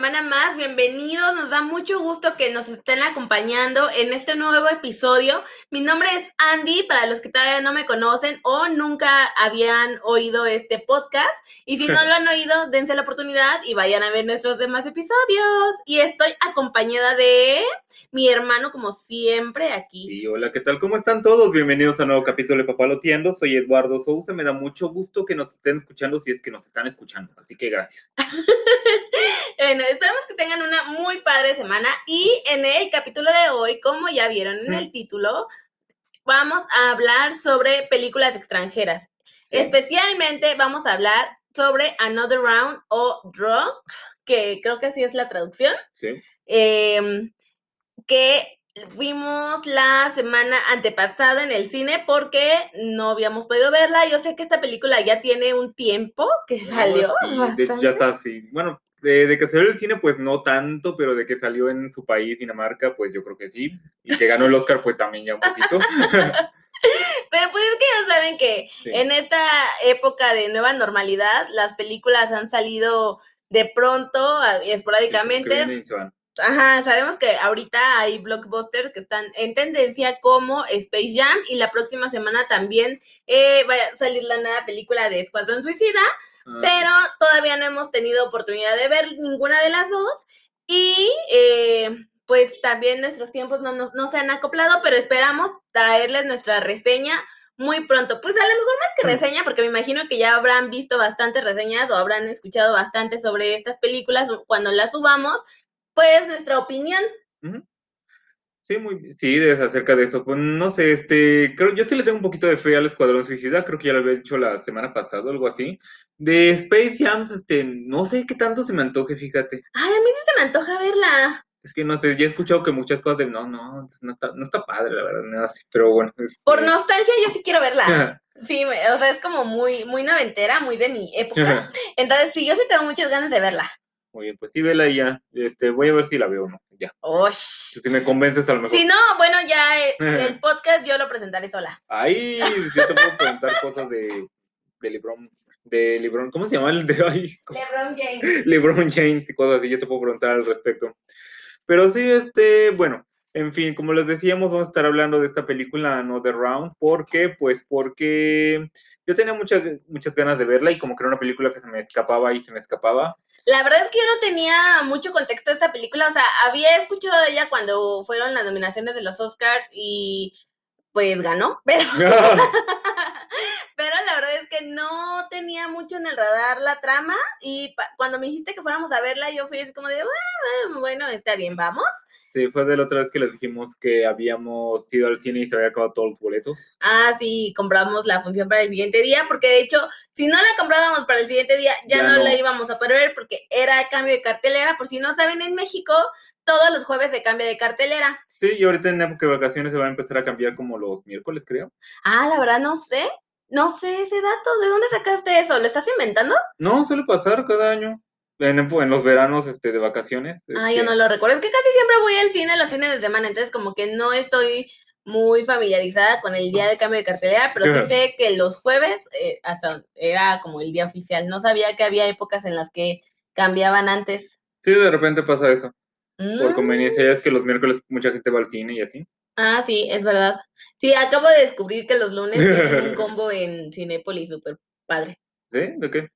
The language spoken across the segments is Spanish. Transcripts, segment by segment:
semana más, bienvenidos, nos da mucho gusto que nos estén acompañando en este nuevo episodio. Mi nombre es Andy, para los que todavía no me conocen o nunca habían oído este podcast, y si no lo han oído, dense la oportunidad y vayan a ver nuestros demás episodios. Y estoy acompañada de mi hermano, como siempre, aquí. Sí, hola, ¿qué tal? ¿Cómo están todos? Bienvenidos a un nuevo capítulo de Papaloteando, soy Eduardo Sousa, me da mucho gusto que nos estén escuchando si es que nos están escuchando, así que gracias. bueno, esperamos que tengan una muy padre semana y en el capítulo de hoy, como ya vieron en el título, vamos a hablar sobre películas extranjeras. Especialmente vamos a hablar sobre Another Round o Drug, que creo que así es la traducción. Sí. Em, que Vimos la semana antepasada en el cine porque no habíamos podido verla. Yo sé que esta película ya tiene un tiempo que salió. ya está así. Bueno, de, que salió el cine, pues no tanto, pero de que salió en su país, Dinamarca, pues yo creo que sí. Y que ganó el Oscar, pues también ya un poquito. pero pues es que ya saben que en esta época de nueva normalidad, las películas han salido de pronto y esporádicamente. Ajá, sabemos que ahorita hay blockbusters que están en tendencia como Space Jam y la próxima semana también eh, va a salir la nueva película de Escuadrón Suicida, ah, pero todavía no hemos tenido oportunidad de ver ninguna de las dos y eh, pues también nuestros tiempos no, no, no se han acoplado, pero esperamos traerles nuestra reseña muy pronto. Pues a lo mejor más que reseña, porque me imagino que ya habrán visto bastantes reseñas o habrán escuchado bastante sobre estas películas cuando las subamos, pues nuestra opinión. Sí, muy, sí, acerca de eso. Pues no sé, este, creo, yo sí le tengo un poquito de fe al Escuadrón Suicida, creo que ya lo había dicho la semana pasada, algo así. De Space Jams, este, no sé qué tanto se me antoje, fíjate. Ay, a mí sí se me antoja verla. Es que no sé, ya he escuchado que muchas cosas de no, no, no está, no está padre, la verdad, no así, pero bueno. Este Por nostalgia yo sí quiero verla. sí, o sea, es como muy, muy noventera, muy de mi época. Entonces sí, yo sí tengo muchas ganas de verla. Muy bien, pues sí, vela y ya. Este, voy a ver si la veo o no. Ya. Si me convences a lo mejor. Si no, bueno, ya eh, el podcast yo lo presentaré sola. Ahí sí te puedo preguntar cosas de, de Lebron. De Lebron, ¿cómo se llama el de ahí? Lebron James. Lebron James y cosas así, yo te puedo preguntar al respecto. Pero sí, este, bueno, en fin, como les decíamos, vamos a estar hablando de esta película Another Round. ¿Por qué? Pues porque yo tenía muchas, muchas ganas de verla y como que era una película que se me escapaba y se me escapaba. La verdad es que yo no tenía mucho contexto de esta película, o sea, había escuchado de ella cuando fueron las nominaciones de los Oscars y pues ganó, pero... pero la verdad es que no tenía mucho en el radar la trama y cuando me dijiste que fuéramos a verla yo fui así como de, bueno, está bien, vamos. Sí, fue de la otra vez que les dijimos que habíamos ido al cine y se había acabado todos los boletos. Ah, sí, compramos la función para el siguiente día, porque de hecho, si no la comprábamos para el siguiente día, ya, no, la íbamos a poder ver porque era cambio de cartelera. Por si no saben, en México todos los jueves se cambia de cartelera. Sí, y ahorita en época de vacaciones se va a empezar a cambiar como los miércoles, creo. Ah, la verdad no sé. No sé ese dato. ¿De dónde sacaste eso? ¿Lo estás inventando? No, suele pasar cada año en, los veranos este, de vacaciones. Ah, yo no lo recuerdo. Es que casi siempre voy al cine los fines de semana, entonces como que no estoy muy familiarizada con el día de cambio de cartelera, pero sí sé que los jueves eh, hasta era como el día oficial. No sabía que había épocas en las que cambiaban antes. Sí, de repente pasa eso. Por conveniencia, ya es que los miércoles mucha gente va al cine y así. Ah, sí, es verdad. Sí, acabo de descubrir que los lunes tienen un combo en Cinépolis súper padre. ¿Sí? ¿De qué?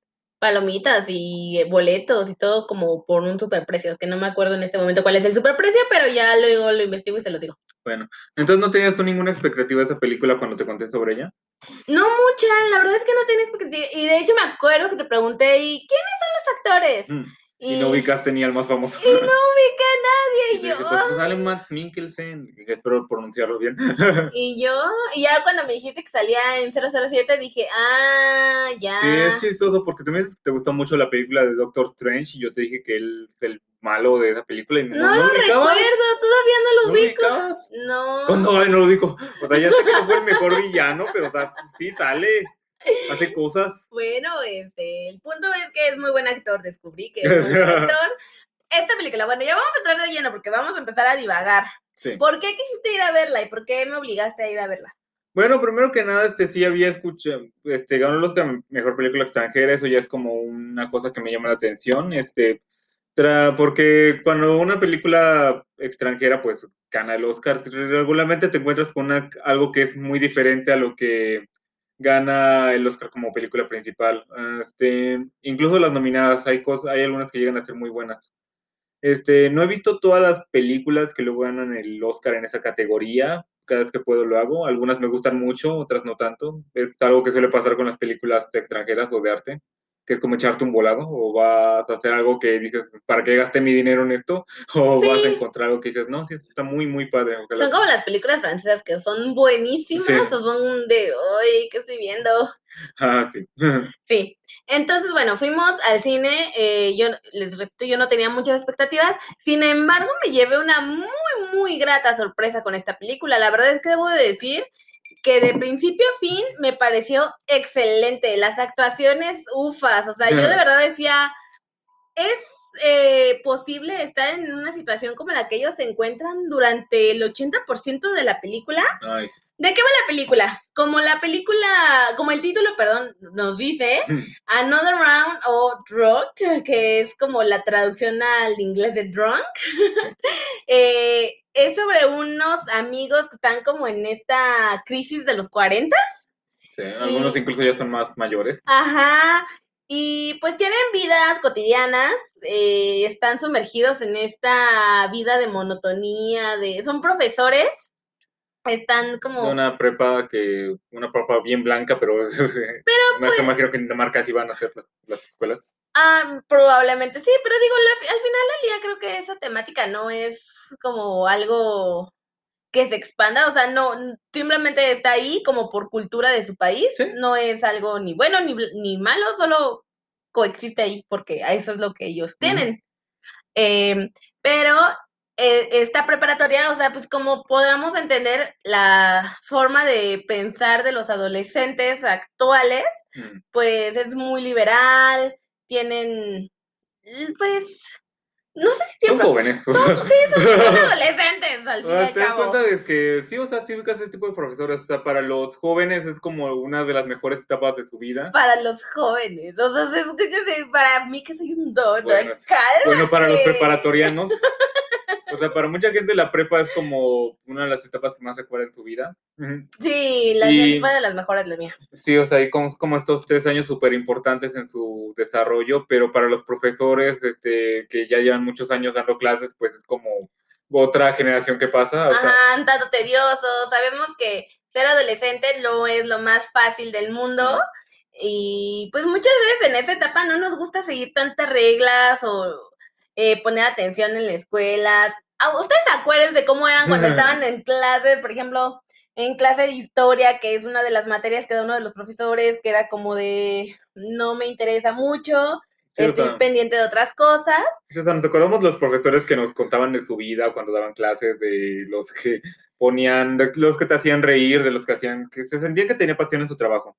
Palomitas y boletos y todo como por un superprecio, que no me acuerdo en este momento cuál es el superprecio, pero ya luego lo investigo y se los digo. Bueno, entonces no tenías tú ninguna expectativa de esa película cuando te conté sobre ella? No mucha, la verdad es que no tenía expectativa. Y de hecho me acuerdo que te pregunté, ¿y quiénes son los actores? Mm. Y, no ubicaste ni al más famoso. Y no ubica a nadie. Y yo. Pues, pues sale Matt Mikkelsen, espero pronunciarlo bien. Y yo, y ya cuando me dijiste que salía en 007, dije, ah, ya. Sí, es chistoso porque tú me dices que te gusta mucho la película de Doctor Strange y yo te dije que él es el malo de esa película. Y no, no, lo recuerdo, todavía no lo ubico. No. ¿Cuándo? no lo ubico. O sea, ya sé que no fue el mejor villano, pero o sea, sí sale hace cosas. Bueno, este, el punto es que es muy buen actor, descubrí que es muy buen actor. Esta película, bueno, ya vamos a entrar de lleno porque vamos a empezar a divagar. ¿Por qué quisiste ir a verla y por qué me obligaste a ir a verla? Bueno, primero que nada, este sí había escuchado, este, ganó los mejor película extranjera, eso ya es como una cosa que me llama la atención, este, porque cuando una película extranjera pues gana el Oscar, regularmente te encuentras con algo que es muy diferente a lo que gana el Oscar como película principal. Este, incluso las nominadas, hay cosas, hay algunas que llegan a ser muy buenas. Este, no he visto todas las películas que luego ganan el Oscar en esa categoría. Cada vez que puedo lo hago. Algunas me gustan mucho, otras no tanto. Es algo que suele pasar con las películas extranjeras o de arte que es como echarte un volado, o vas a hacer algo que dices, ¿para qué gasté mi dinero en esto? O vas a encontrar algo que dices, no, sí, está muy, muy padre. Son como las películas francesas que son buenísimas o son de, hoy ¿qué estoy viendo? Ah, sí. sí. Entonces, bueno, fuimos al cine, eh, yo les repito, yo no tenía muchas expectativas, sin embargo, me llevé una muy, muy grata sorpresa con esta película. La verdad es que debo de decir que de principio a fin me pareció excelente. Las actuaciones, ufas, o sea, yo de verdad decía, es eh, posible estar en una situación como la que ellos se encuentran durante el 80% de la película. ¿De qué va la película? Como la película, como el título, perdón, nos dice, Another Round o Drunk, que es como la traducción al inglés de drunk, eh, es sobre unos amigos que están como en esta crisis de los 40. Sí, algunos incluso ya son más mayores. Ajá, y pues tienen vidas cotidianas, eh, están sumergidos en esta vida de monotonía, de son profesores están como... Una prepa que, una prepa bien blanca, pero, pero pues, creo que en Dinamarca sí van a ser las, escuelas. Ah, probablemente sí, pero digo, al final del día creo que esa temática no es como algo que se expanda, o sea, no, simplemente está ahí como por cultura de su país, no es algo ni bueno ni, ni malo, solo coexiste ahí porque eso es lo que ellos tienen. Em, pero eh, esta preparatoria, o sea, pues como podamos entender la forma de pensar de los adolescentes actuales, mm. pues es muy liberal, tienen, pues, no sé si siempre... Son jóvenes. Son, sí, son, adolescentes, al fin y al Te das cuenta de que sí, o sea, sí ubicas ese tipo de profesores, o sea, para los jóvenes es como una de las mejores etapas de su vida. Para los jóvenes, o sea, es que para mí que soy un don, bueno, bueno, para los preparatorianos... O sea, para mucha gente la prepa es como una de las etapas que más recuerda en su vida. Sí, la y, de las mejores, la mía. Sí, o sea, hay como, como estos tres años súper importantes en su desarrollo, pero para los profesores este, que ya llevan muchos años dando clases, pues es como otra generación que pasa. Ajá, tanto tedioso. Sabemos que ser adolescente no es lo más fácil del mundo. Y pues muchas veces en esa etapa no nos gusta seguir tantas reglas o eh, poner atención en la escuela. ¿Ustedes se acuerdan de cómo eran cuando estaban en clase, por ejemplo, en clase de historia, que es una de las materias que da uno de los profesores, que era como de no me interesa mucho, estoy pendiente de otras cosas. o sea, nos acordamos los profesores que nos contaban de su vida cuando daban clases, de los que ponían, de los que te hacían reír, de los que hacían, que se sentían que tenía pasión en su trabajo.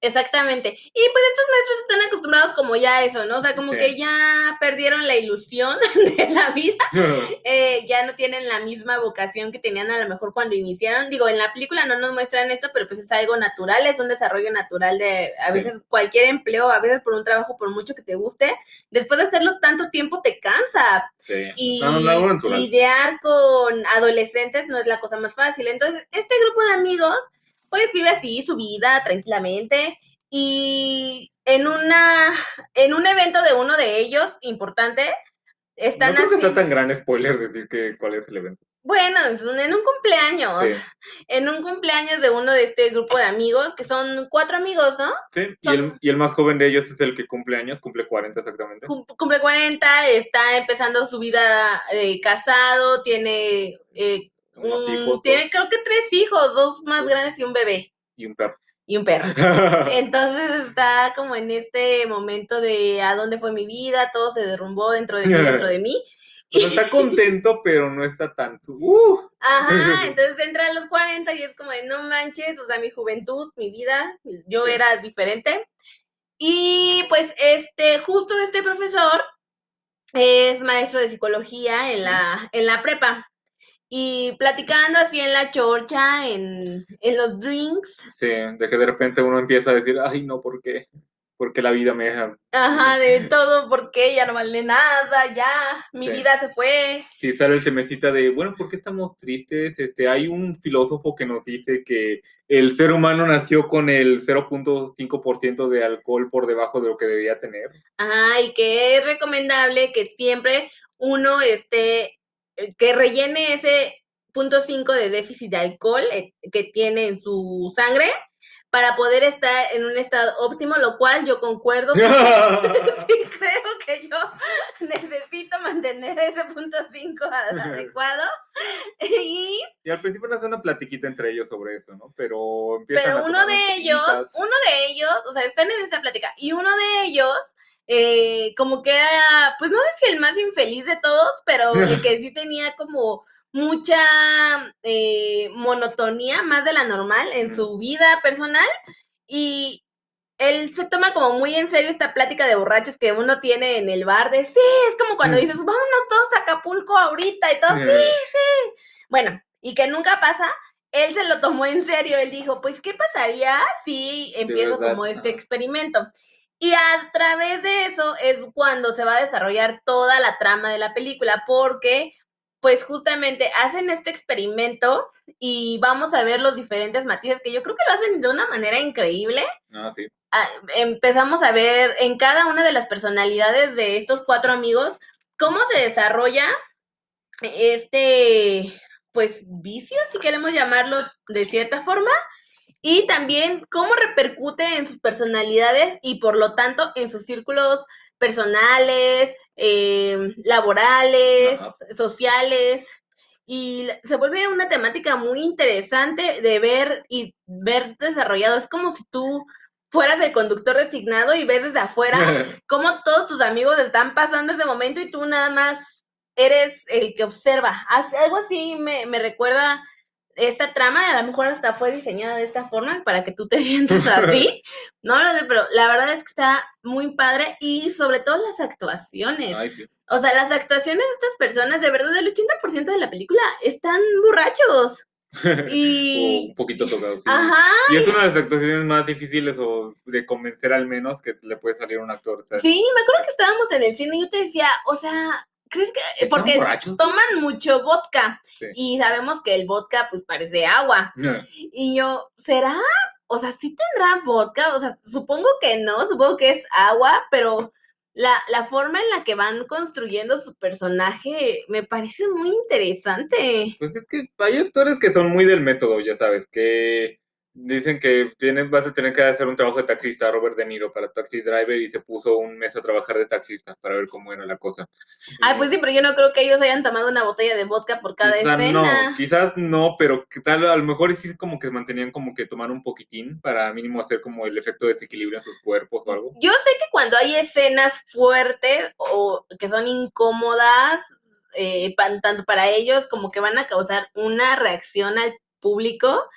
Exactamente. Y pues estos maestros están acostumbrados como ya a eso, ¿no? O sea, como que ya perdieron la ilusión de la vida, eh, ya no tienen la misma vocación que tenían a lo mejor cuando iniciaron. Digo, en la película no nos muestran esto, pero pues es algo natural, es un desarrollo natural de a veces cualquier empleo, a veces por un trabajo, por mucho que te guste, después de hacerlo tanto tiempo te cansa. Sí. Y lidiar con adolescentes no es la cosa más fácil. Entonces, este grupo de amigos pues vive así su vida tranquilamente y en una en un evento de uno de ellos importante están no creo que está tan gran spoiler decir que cuál es el evento. Bueno, en un cumpleaños, en un cumpleaños de uno de este grupo de amigos, que son cuatro amigos, ¿no? Sí, y, el, y, el, más joven de ellos es el que cumple años, cumple 40 exactamente. cumple 40, está empezando su vida eh, casado, tiene eh, Mm, tiene creo que tres hijos, dos más grandes y un bebé. Y un perro. Y un perro. Entonces está como en este momento de a dónde fue mi vida, todo se derrumbó dentro de mí, dentro de mí. está contento, pero no está tan... ¡Uh! Ajá, entonces entra a los 40 y es como de no manches, o sea, mi juventud, mi vida, yo era diferente. Y pues este, justo este profesor es maestro de psicología en la, en la prepa y platicando así en la chorcha, en, los drinks. Sí, de que de repente uno empieza a decir, ay, no, ¿por qué? porque la vida me deja. Ajá, de todo, porque ya no vale nada, ya, mi vida se fue. Sí, sale el temecita de, bueno, ¿por qué estamos tristes? Este, hay un filósofo que nos dice que el ser humano nació con el 0.5% de alcohol por debajo de lo que debía tener. Ajá, y que es recomendable que siempre uno esté, que rellene ese punto 5 de déficit de alcohol eh, que tiene en su sangre para poder estar en un estado óptimo, lo cual yo concuerdo. sí, creo que yo necesito mantener ese punto 5 adecuado. y, y al principio no hace una platiquita entre ellos sobre eso, ¿no? Pero empiezan Pero uno de ellos, uno de ellos, o sea, están en esa plática, y uno de ellos eh, como que era, pues no sé si el más infeliz de todos, pero el que sí tenía como mucha eh, monotonía, más de la normal, en su vida personal. Y él se toma como muy en serio esta plática de borrachos que uno tiene en el bar de sí, es como cuando dices, vámonos todos a Acapulco ahorita y todo, sí, sí. Bueno, y que nunca pasa, él se lo tomó en serio, él dijo, pues, ¿qué pasaría si empiezo como este experimento? Y a través de eso es cuando se va a desarrollar toda la trama de la película, porque pues justamente hacen este experimento y vamos a ver los diferentes matices que yo creo que lo hacen de una manera increíble. Ah, sí. Empezamos a ver en cada una de las personalidades de estos cuatro amigos cómo se desarrolla este, pues, vicio, si queremos llamarlo de cierta forma, y también cómo repercute en sus personalidades y por lo tanto en sus círculos personales, eh, laborales, sociales, y se vuelve una temática muy interesante de ver y ver desarrollado. Es como si tú fueras el conductor designado y ves desde afuera cómo todos tus amigos están pasando ese momento y tú nada más eres el que observa. Algo así me, me recuerda esta trama a lo mejor hasta fue diseñada de esta forma para que tú te sientas así. no lo sé, pero la verdad es que está muy padre y sobre todo las actuaciones. O sea, las actuaciones de estas personas, de verdad, el 80% de la película están borrachos. Y... un poquito tocados. Ajá. Y es una de las actuaciones más difíciles o de convencer al menos que le puede salir un actor. Sí, me acuerdo que estábamos en el cine y yo te decía, o sea, ¿Crees que? Porque toman mucho vodka y sabemos que el vodka pues parece agua. Y yo, ¿será? O sea, sí tendrá vodka, o sea, supongo que no, supongo que es agua, pero la, la forma en la que van construyendo su personaje me parece muy interesante. Pues es que hay actores que son muy del método, ya sabes, que Dicen que tienes, vas a tener que hacer un trabajo de taxista, Robert De Niro, para Taxi Driver, y se puso un mes a trabajar de taxista para ver cómo era la cosa. Ay, pues sí, pero yo no creo que ellos hayan tomado una botella de vodka por cada escena. No, quizás no, pero ¿qué tal? A lo mejor sí como que mantenían como que tomar un poquitín para mínimo hacer como el efecto de desequilibrio en sus cuerpos o algo. Yo sé que cuando hay escenas fuertes o que son incómodas, eh, tanto para ellos como que van a causar una reacción al público,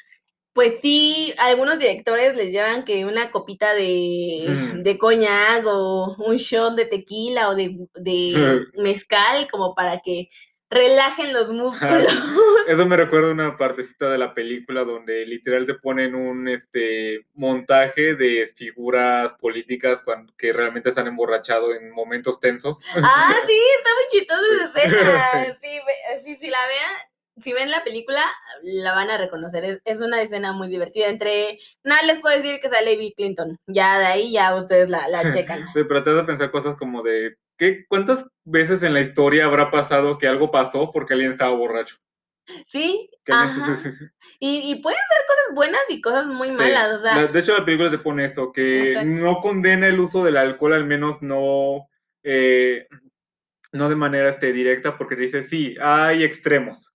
pues sí, algunos directores les llevan que una copita de, de coñac o un shot de tequila o de, de mezcal como para que relajen los músculos. Eso me recuerda una partecita de la película donde literal te ponen un este montaje de figuras políticas cuando, que realmente se han emborrachado en momentos tensos. Ah, sí, está muy chistosa esa escena. Sí, sí, sí, la vean, si ven la película, la van a reconocer. Es, una escena muy divertida. Entre. Nada les puedo decir que sale Bill Clinton. Ya de ahí ya ustedes la, la checan. pero te vas a pensar cosas como de. ¿qué, ¿Cuántas veces en la historia habrá pasado que algo pasó porque alguien estaba borracho? Sí, Y, pueden ser cosas buenas y cosas muy malas, De hecho, la película te pone eso, que no condena el uso del alcohol, al menos no, eh, no de manera este, directa, porque te dice, sí, hay extremos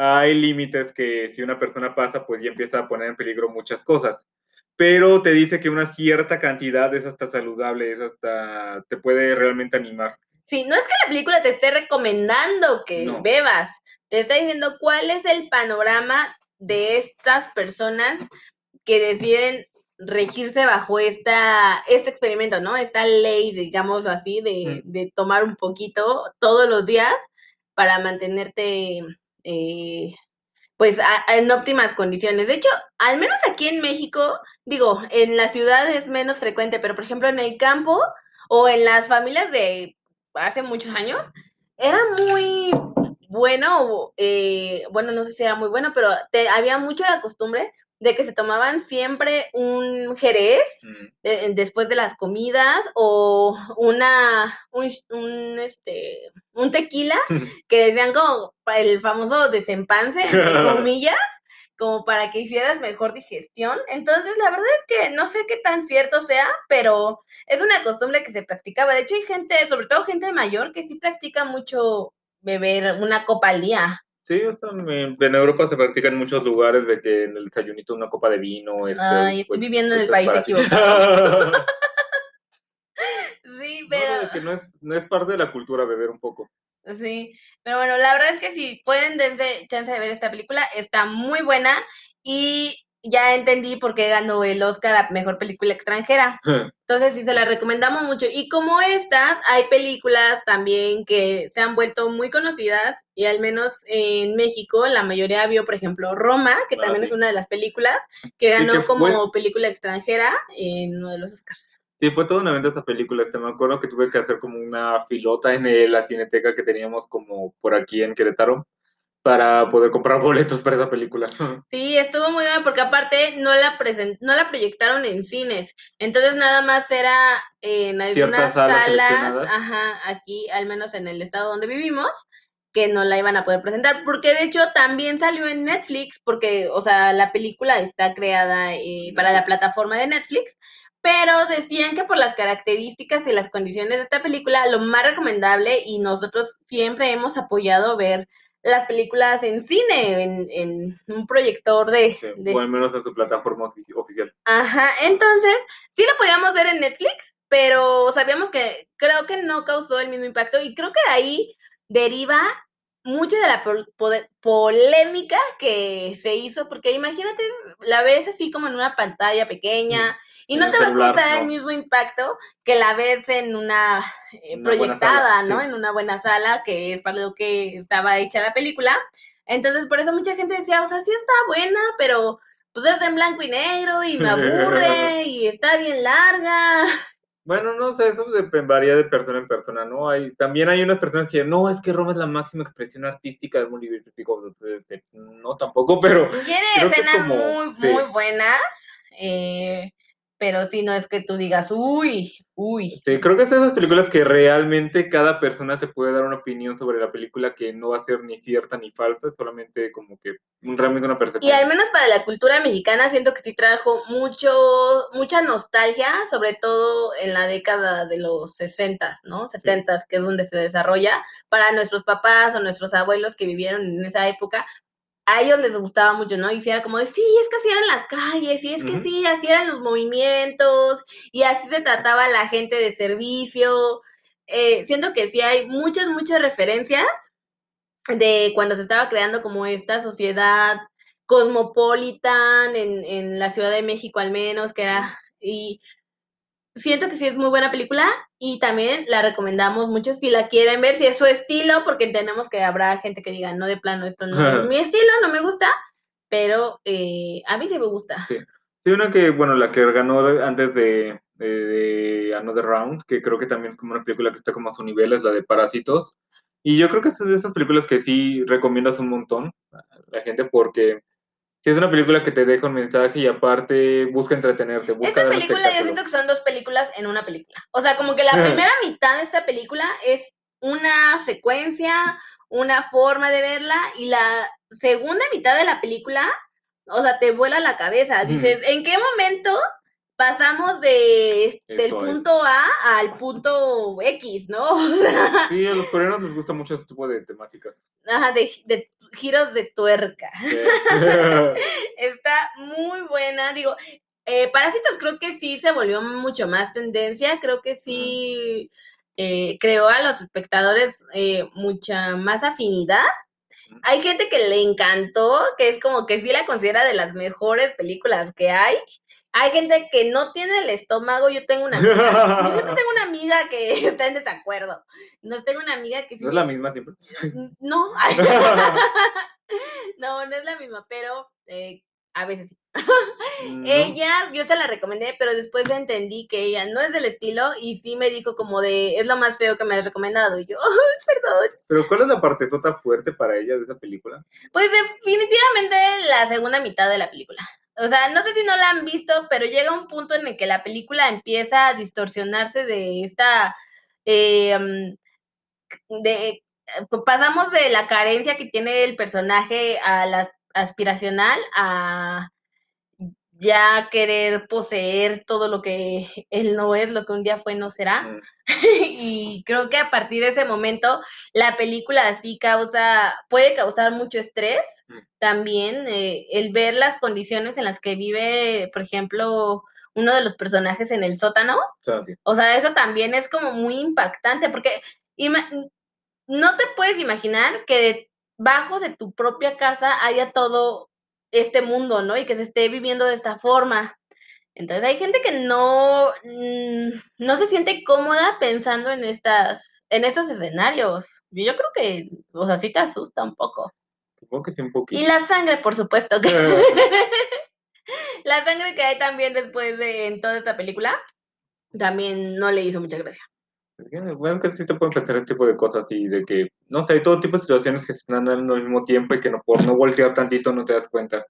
hay límites que si una persona pasa, pues ya empieza a poner en peligro muchas cosas. Pero te dice que una cierta cantidad es hasta saludable, es hasta, te puede realmente animar. Sí, no es que la película te esté recomendando que bebas, te está diciendo cuál es el panorama de estas personas que deciden regirse bajo esta, este experimento, ¿no? Esta ley, digámoslo así, de, de tomar un poquito todos los días para mantenerte eh, pues en óptimas condiciones. De hecho, al menos aquí en México, digo, en la ciudad es menos frecuente, pero por ejemplo en el campo o en las familias de hace muchos años, era muy bueno, eh, bueno, no sé si era muy bueno, pero te, había mucho la costumbre de que se tomaban siempre un jerez mm. eh, después de las comidas o una un, este un tequila que decían como el famoso desempance entre comillas como para que hicieras mejor digestión. Entonces, la verdad es que no sé qué tan cierto sea, pero es una costumbre que se practicaba. De hecho, hay gente, sobre todo gente mayor, que sí practica mucho beber una copa al día. Sí, en, Europa se practica en muchos lugares de que en el desayunito una copa de vino. Este, Ay, estoy pues, viviendo en el país equivocado. sí, pero... No, que no es, no es parte de la cultura beber un poco. Sí, pero bueno, la verdad es que si pueden dense chance de ver esta película, está muy buena y ya entendí por qué ganó el Oscar a Mejor Película Extranjera. Entonces sí, se la recomendamos mucho. Y como estas, hay películas también que se han vuelto muy conocidas y al menos en México la mayoría vio, por ejemplo, Roma, que ah, también es una de las películas que ganó como película extranjera en uno de los Oscars. Sí, fue toda una venta esa película. Este, me acuerdo que tuve que hacer como una filota en la cineteca que teníamos como por aquí en Querétaro para poder comprar boletos para esa película. Sí, estuvo muy bien porque aparte no la present no la proyectaron en cines, entonces nada más era en algunas salas, ajá, aquí al menos en el estado donde vivimos, que no la iban a poder presentar, porque de hecho también salió en Netflix, porque, o sea, la película está creada eh, para la plataforma de Netflix, pero decían que por las características y las condiciones de esta película, lo más recomendable, y nosotros siempre hemos apoyado ver las películas en cine, en, un proyector de, O al menos en su plataforma oficial. Ajá, entonces, sí lo podíamos ver en Netflix, pero sabíamos que creo que no causó el mismo impacto y creo que ahí deriva mucho de la polémica que se hizo, porque imagínate, la ves así como en una pantalla pequeña. Y no te va a causar el mismo impacto que la ves en una, eh, proyectada, ¿no? En una buena sala, que es para lo que estaba hecha la película. Entonces, por eso mucha gente decía, o sea, sí está buena, pero pues es en blanco y negro y me aburre y está bien larga. Bueno, no sé, eso varía de persona en persona, ¿no? Hay, también hay unas personas que no, es que Roma es la máxima expresión artística del mundo este, no tampoco, pero... Tiene escenas muy, muy buenas, eh, pero sí no es que tú digas, uy, uy. Sí, creo que es de esas películas que realmente cada persona te puede dar una opinión sobre la película que no va a ser ni cierta ni falsa, solamente como que realmente una percepción. Y al menos para la cultura mexicana siento que sí trajo mucho, mucha nostalgia, sobre todo en la década de los 60, ¿no? 70, que es donde se desarrolla, para nuestros papás o nuestros abuelos que vivieron en esa época, a ellos les gustaba mucho, ¿no? Y si era como de, sí, es que así eran las calles, y es que sí, así eran los movimientos, y así se trataba la gente de servicio. Eh, siento que sí hay muchas, muchas referencias de cuando se estaba creando como esta sociedad cosmopolitan en, en la Ciudad de México al menos, que era, y siento que sí es muy buena película y también la recomendamos mucho si la quieren ver, si es su estilo, porque entendemos que habrá gente que diga, no, de plano, esto no es mi estilo, no me gusta, pero eh, a mí sí me gusta. Sí. sí, una que, bueno, la que ganó antes de, de, Another Round, que creo que también es como una película que está como a su nivel, es la de Parásitos. Y yo creo que es de esas películas que sí recomiendas un montón a la gente porque Sí, es una película que te deja un mensaje y aparte busca entretenerte. Busca esta película yo siento que son dos películas en una película. O sea, como que la primera mitad de esta película es una secuencia, una forma de verla y la segunda mitad de la película, o sea, te vuela la cabeza. Dices, ¿en qué momento pasamos de, del punto A al punto X, ¿no? sí, a los coreanos les gusta mucho ese tipo de temáticas. Ajá, de, de giros de tuerca. Está muy buena. Digo, eh, Parásitos creo que sí se volvió mucho más tendencia. Creo que sí eh, creó a los espectadores eh, mucha más afinidad. Hay gente que le encantó, que es como que sí la considera de las mejores películas que hay. Hay gente que no tiene el estómago. Yo tengo una amiga, yo siempre tengo una amiga que está en desacuerdo. No tengo una amiga que ¿No es la misma siempre? No. no, no es la misma, pero eh, a veces sí. ella, yo se la recomendé, pero después entendí que ella no es del estilo y sí me dijo como de, es lo más feo que me has recomendado. Y yo, perdón. Pero ¿cuál es la parte sota fuerte para ella de esa película? Pues definitivamente la segunda mitad de la película. O sea, no sé si no la han visto, pero llega un punto en el que la película empieza a distorsionarse de esta... Eh, mm, de, pasamos de la carencia que tiene el personaje a la aspiracional a ya querer poseer todo lo que él no es, lo que un día fue, no será. Mm. y creo que a partir de ese momento la película así causa, puede causar mucho estrés mm. también, eh, el ver las condiciones en las que vive, por ejemplo, uno de los personajes en el sótano. O sea, eso también es como muy impactante porque no te puedes imaginar que debajo de tu propia casa haya todo este mundo, ¿no? Y que se esté viviendo de esta forma. Entonces hay gente que no, mm, no se siente cómoda pensando en estas, en estos escenarios. Yo creo que, o sea, sí te asusta un poco. Supongo que sí un poquito. Y la sangre, por supuesto. Que... la sangre que hay también después de en toda esta película, también no le hizo mucha gracia. Bueno, es que sí te pueden pensar este tipo de cosas y de que, no sé, hay todo tipo de situaciones que se están dando al mismo tiempo y que no, por no voltear tantito no te das cuenta.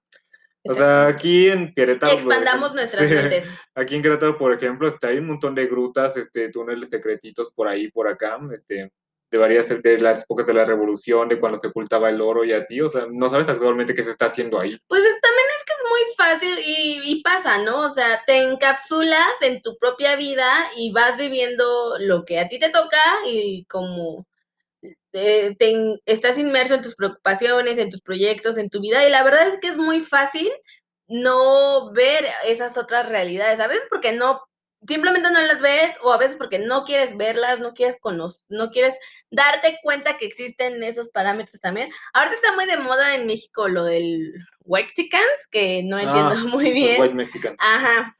O sea, aquí en Querétaro. Expandamos nuestras mentes. Aquí en Querétaro, por ejemplo, está, hay un montón de grutas, este, túneles secretitos por ahí, por acá, este, de varias de las épocas de la revolución, de cuando se ocultaba el oro y así, o sea, no sabes actualmente qué se está haciendo ahí. Pues también es es muy fácil y, pasa, ¿no? O sea, te encapsulas en tu propia vida y vas viviendo lo que a ti te toca y como te, estás inmerso en tus preocupaciones, en tus proyectos, en tu vida y la verdad es que es muy fácil no ver esas otras realidades, a veces porque no simplemente no las ves o a veces porque no quieres verlas, no quieres conocer, no quieres darte cuenta que existen esos parámetros también. Ahorita está muy de moda en México lo del white que no entiendo ah, muy bien. White Mexican. Ajá.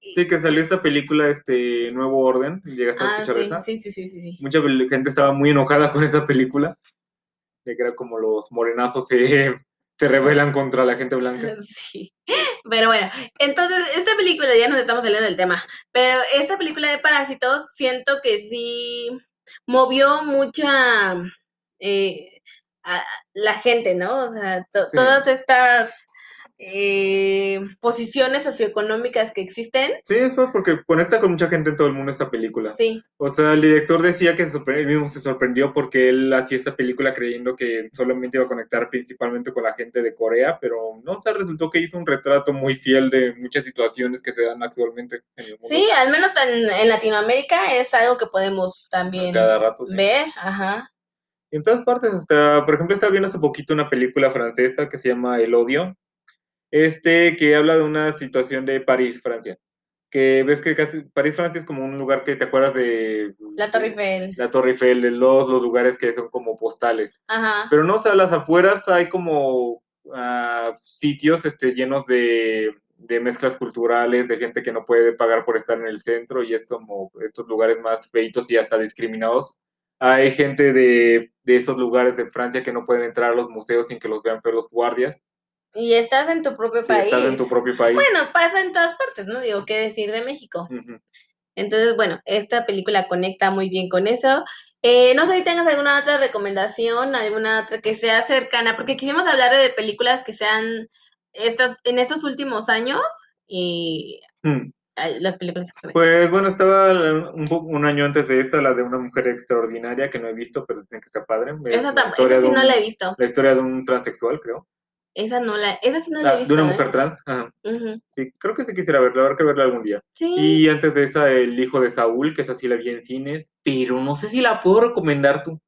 Sí, que salió esta película, este Nuevo Orden. ¿Llegaste a ah, escuchar esa? Sí, sí, sí, sí, sí. Mucha gente estaba muy enojada con esa película. De que era como los morenazos se, se rebelan contra la gente blanca. Sí. Pero bueno, entonces, esta película, ya nos estamos saliendo del tema, pero esta película de Parásitos siento que sí movió mucha eh, a la gente, ¿no? O sea, todas estas eh, posiciones socioeconómicas que existen. Sí, es porque conecta con mucha gente en todo el mundo esta película. Sí. O sea, el director decía que él mismo se sorprendió porque él hacía esta película creyendo que solamente iba a conectar principalmente con la gente de Corea, pero no, o sea, resultó que hizo un retrato muy fiel de muchas situaciones que se dan actualmente en el mundo. Sí, al menos en, Latinoamérica es algo que podemos también Cada rato, ver, ajá. En todas partes, hasta, por ejemplo, estaba viendo hace poquito una película francesa que se llama El Odio, este que habla de una situación de París, Francia. Que ves que casi París, Francia es como un lugar que te acuerdas de... La Torre Eiffel. La Torre Eiffel, de los, los lugares que son como postales. Ajá. Pero no, o sea, las afueras hay como uh, sitios este, llenos de, de mezclas culturales, de gente que no puede pagar por estar en el centro y es como estos lugares más feitos y hasta discriminados. Hay gente de, de esos lugares de Francia que no pueden entrar a los museos sin que los vean los guardias. Y estás en tu propio país. Estás en tu propio país. Bueno, pasa en todas partes, ¿no? Digo, ¿qué decir de México? Entonces, bueno, esta película conecta muy bien con eso. Eh, no sé si tengas alguna otra recomendación, alguna otra que sea cercana, porque quisimos hablar de películas que sean estas, en estos últimos años y mm. las películas Pues bueno, estaba un, un, año antes de esta, la de una mujer extraordinaria que no he visto, pero dicen que está padre. Esa, esa sí no la he visto. La historia de un transexual, creo. Esa no la, esa sí no la, he visto. De una mujer ¿eh? trans. Ajá. Sí, creo que sí quisiera verla, habrá que verla algún día. Sí. Y antes de esa, El hijo de Saúl, que esa sí la vi en cines, pero no sé si la puedo recomendar tú.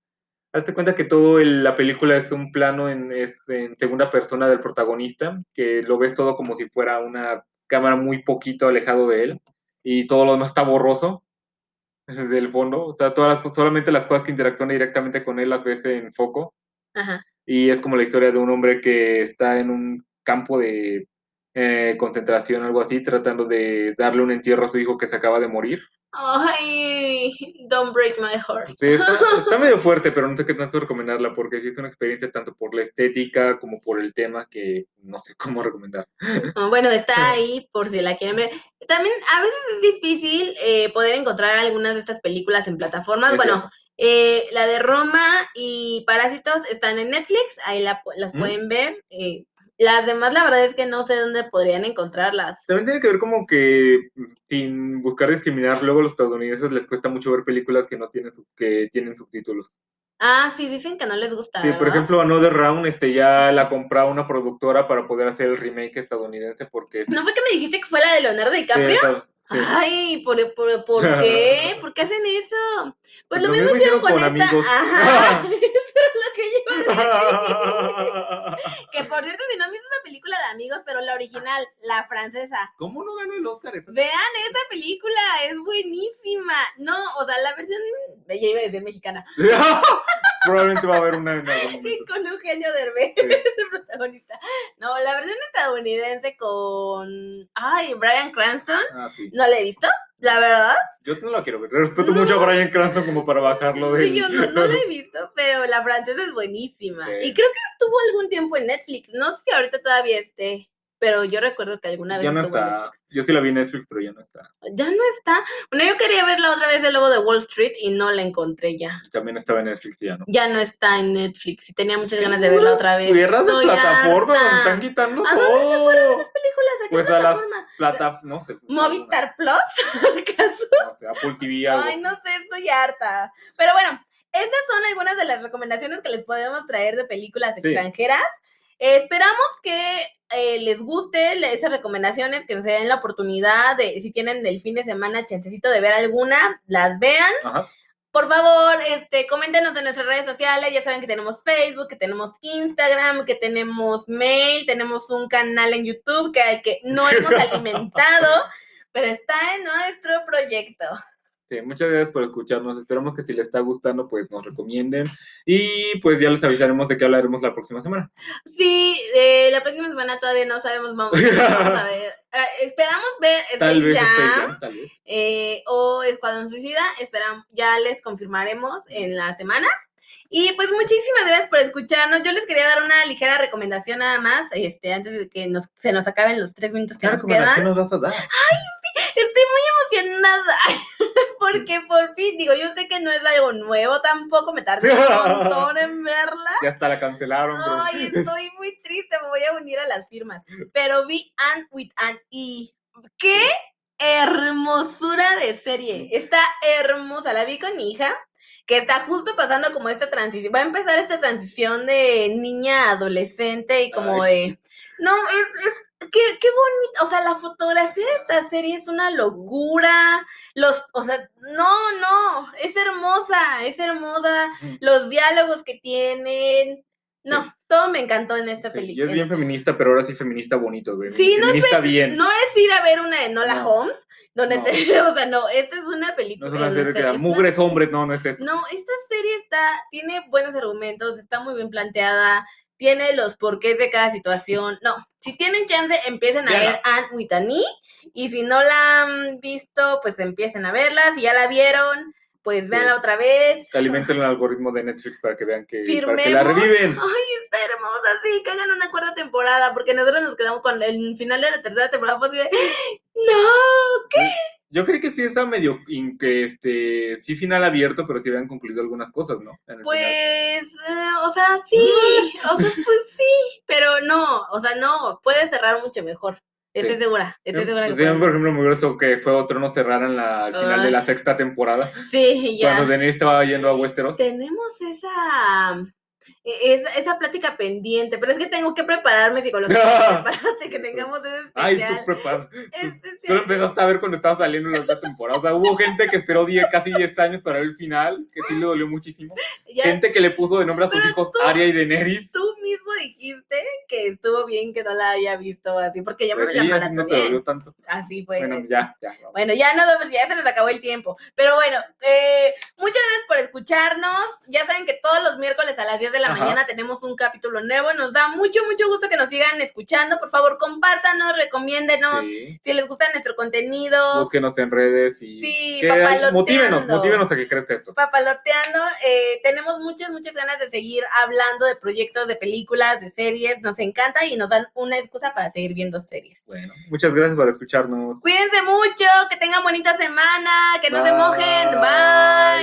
Hazte cuenta que todo la película es un plano en, es en segunda persona del protagonista, que lo ves todo como si fuera una cámara muy poquito alejado de él, y todo lo demás está borroso desde el fondo. O sea, todas las, solamente las cosas que interactúan directamente con él las ves en foco. Ajá. Y es como la historia de un hombre que está en un campo de, eh, concentración, algo así, tratando de darle un entierro a su hijo que se acaba de morir. Ay, don't break my heart. Sí, está, medio fuerte, pero no sé qué tanto recomendarla porque sí es una experiencia tanto por la estética como por el tema que no sé cómo recomendar. Ah, bueno, está ahí por si la quieren ver. También a veces es difícil eh, poder encontrar algunas de estas películas en plataformas. bueno, eh, la de Roma y Parásitos están en Netflix, ahí las pueden ver. Eh, las demás, la verdad es que no sé dónde podrían encontrarlas. También tiene que ver como que, sin buscar discriminar, luego a los estadounidenses les cuesta mucho ver películas que no tienen, que tienen subtítulos. Ah, sí, dicen que no les gusta. Sí, por ejemplo, Another Round este, ya la compró una productora para poder hacer el remake estadounidense porque... ¿No fue que me dijiste que fue la de Leonardo DiCaprio? Sí, Ay, ¿por, por, por qué? ¿Por qué hacen eso? Pues, lo, mismo hicieron con, esta. Amigos. Ajá. eso es que por cierto, si no me hizo esa película de amigos, pero la original, la francesa. ¿Cómo no ganó el Oscar esa? Vean esa película, es buenísima. No, o sea, la versión. Ya iba a decir mexicana. Probablemente va a haber una. con Eugenio Derbez, ese protagonista. No, la versión estadounidense con. Ay, Brian Cranston. Ah, sí. ¿No la he visto? La verdad. Yo no la quiero ver. Respeto mucho a Brian Cranston como para bajarlo de. Sí, yo no, no la he visto, pero la francesa es buenísima. Y creo que estuvo algún tiempo en Netflix. No sé si ahorita todavía esté pero yo recuerdo que alguna vez. Ya no está. Yo sí la vi en Netflix, pero ya no está. Ya no está. Bueno, yo quería verla otra vez el logo de Wall Street y no la encontré ya. También estaba en Netflix y ya no. Ya no está en Netflix y tenía muchas ganas de verla otra vez. Guerras de plataforma, nos están quitando ¿A todo. ¿A dónde esas películas? ¿A qué pues plataforma? a las no sé. Pues, ¿Movistar Plus? ¿Acaso? No sé, Apple TV algo. Ay, no sé, estoy harta. Pero bueno, esas son algunas de las recomendaciones que les podemos traer de películas extranjeras. esperamos que eh, les guste esas recomendaciones, que se den la oportunidad de, si tienen el fin de semana chancecito de ver alguna, las vean. Por favor, este, coméntenos en nuestras redes sociales. Ya saben que tenemos Facebook, que tenemos Instagram, que tenemos mail, tenemos un canal en YouTube que, que no hemos alimentado, pero está en nuestro proyecto. Sí, muchas gracias por escucharnos. Esperamos que si les está gustando, pues nos recomienden. Y pues ya les avisaremos de qué hablaremos la próxima semana. Sí, eh, la próxima semana todavía no sabemos. Vamos, a ver. Eh, esperamos ver Space tal vez Jam, tal vez. Eh, o Escuadrón Suicida. Esperamos, ya les confirmaremos en la semana. Y pues muchísimas gracias por escucharnos. Yo les quería dar una ligera recomendación nada más, este, antes de que nos, se nos acaben los tres minutos que nos quedan. ¿Qué nos vas a dar? Ay, estoy muy emocionada. Porque por fin, digo, yo sé que no es algo nuevo tampoco, me tardé un montón en verla. Ya hasta la cancelaron, bro. Ay, estoy muy triste, me voy a unir a las firmas. Pero vi Anne with an E. ¡Qué hermosura de serie! Está hermosa, la vi con mi hija que está justo pasando como esta transición, va a empezar esta transición de niña adolescente y como de... No, es, es qué, qué bonito, o sea, la fotografía de esta serie es una locura, los, o sea, no, no, es hermosa, es hermosa, los diálogos que tienen, no, todo me encantó en esta película. Y es bien feminista, pero ahora sí feminista bonito, güey. Sí, no es, bien. no es ir a ver una de Nola Holmes, donde te, o sea, no, esta es una película. No es una serie que da mugres hombres, no, no es eso. No, esta serie está, tiene buenos argumentos, está muy bien planteada, tiene los porqués de cada situación. No, si tienen chance, empiecen a ver Ant with y si no la han visto, pues empiecen a verla, si ya la vieron pues véanla otra vez. Alimenten el algoritmo de Netflix para que vean que, para que la reviven. Ay, está hermosa, sí, que hagan una cuarta temporada, porque nosotros nos quedamos con el final de la tercera temporada, pues de, no, ¿qué? Yo creo que sí está medio, que este, sí final abierto, pero sí habían concluido algunas cosas, ¿no? Pues, eh, o sea, sí, o sea, pues sí, pero no, o sea, no, puede cerrar mucho mejor. Estoy segura, estoy segura que por ejemplo, me hubiera gustado que fue otro no cerraran la, al final de la sexta temporada. Sí, ya. Cuando Denis estaba yendo a Westeros. Tenemos esa e-, esa, esa plática pendiente, pero es que tengo que prepararme psicológicamente, que tengamos ese especial. Ay, tú preparas. Tú, empezaste a ver cuando estaba saliendo la otra temporada. O sea, hubo gente que esperó casi 10 años para ver el final, que sí le dolió muchísimo. gente que le puso de nombre a sus hijos Aria y Daenerys. Tú mismo dijiste que estuvo bien que no la haya visto así, porque ya me pues la sí, no te dolió tanto. Así fue. Bueno, ya, ya. Bueno, ya no, pues ya se nos acabó el tiempo. Pero bueno, eh, muchas gracias por escucharnos. Ya saben que todos los miércoles a las 10 de la mañana tenemos un capítulo nuevo. Nos da mucho, mucho gusto que nos sigan escuchando. Por favor, compártanos, recomiéndenos si les gusta nuestro contenido. Búsquenos en redes y sí, papaloteando. motívenos, motívenos a que crezca esto. Papaloteando, eh, tenemos muchas, muchas ganas de seguir hablando de proyectos, de películas, de series. Nos encanta y nos dan una excusa para seguir viendo series. Bueno, muchas gracias por escucharnos. Cuídense mucho, que tengan bonita semana, que no se mojen. Bye.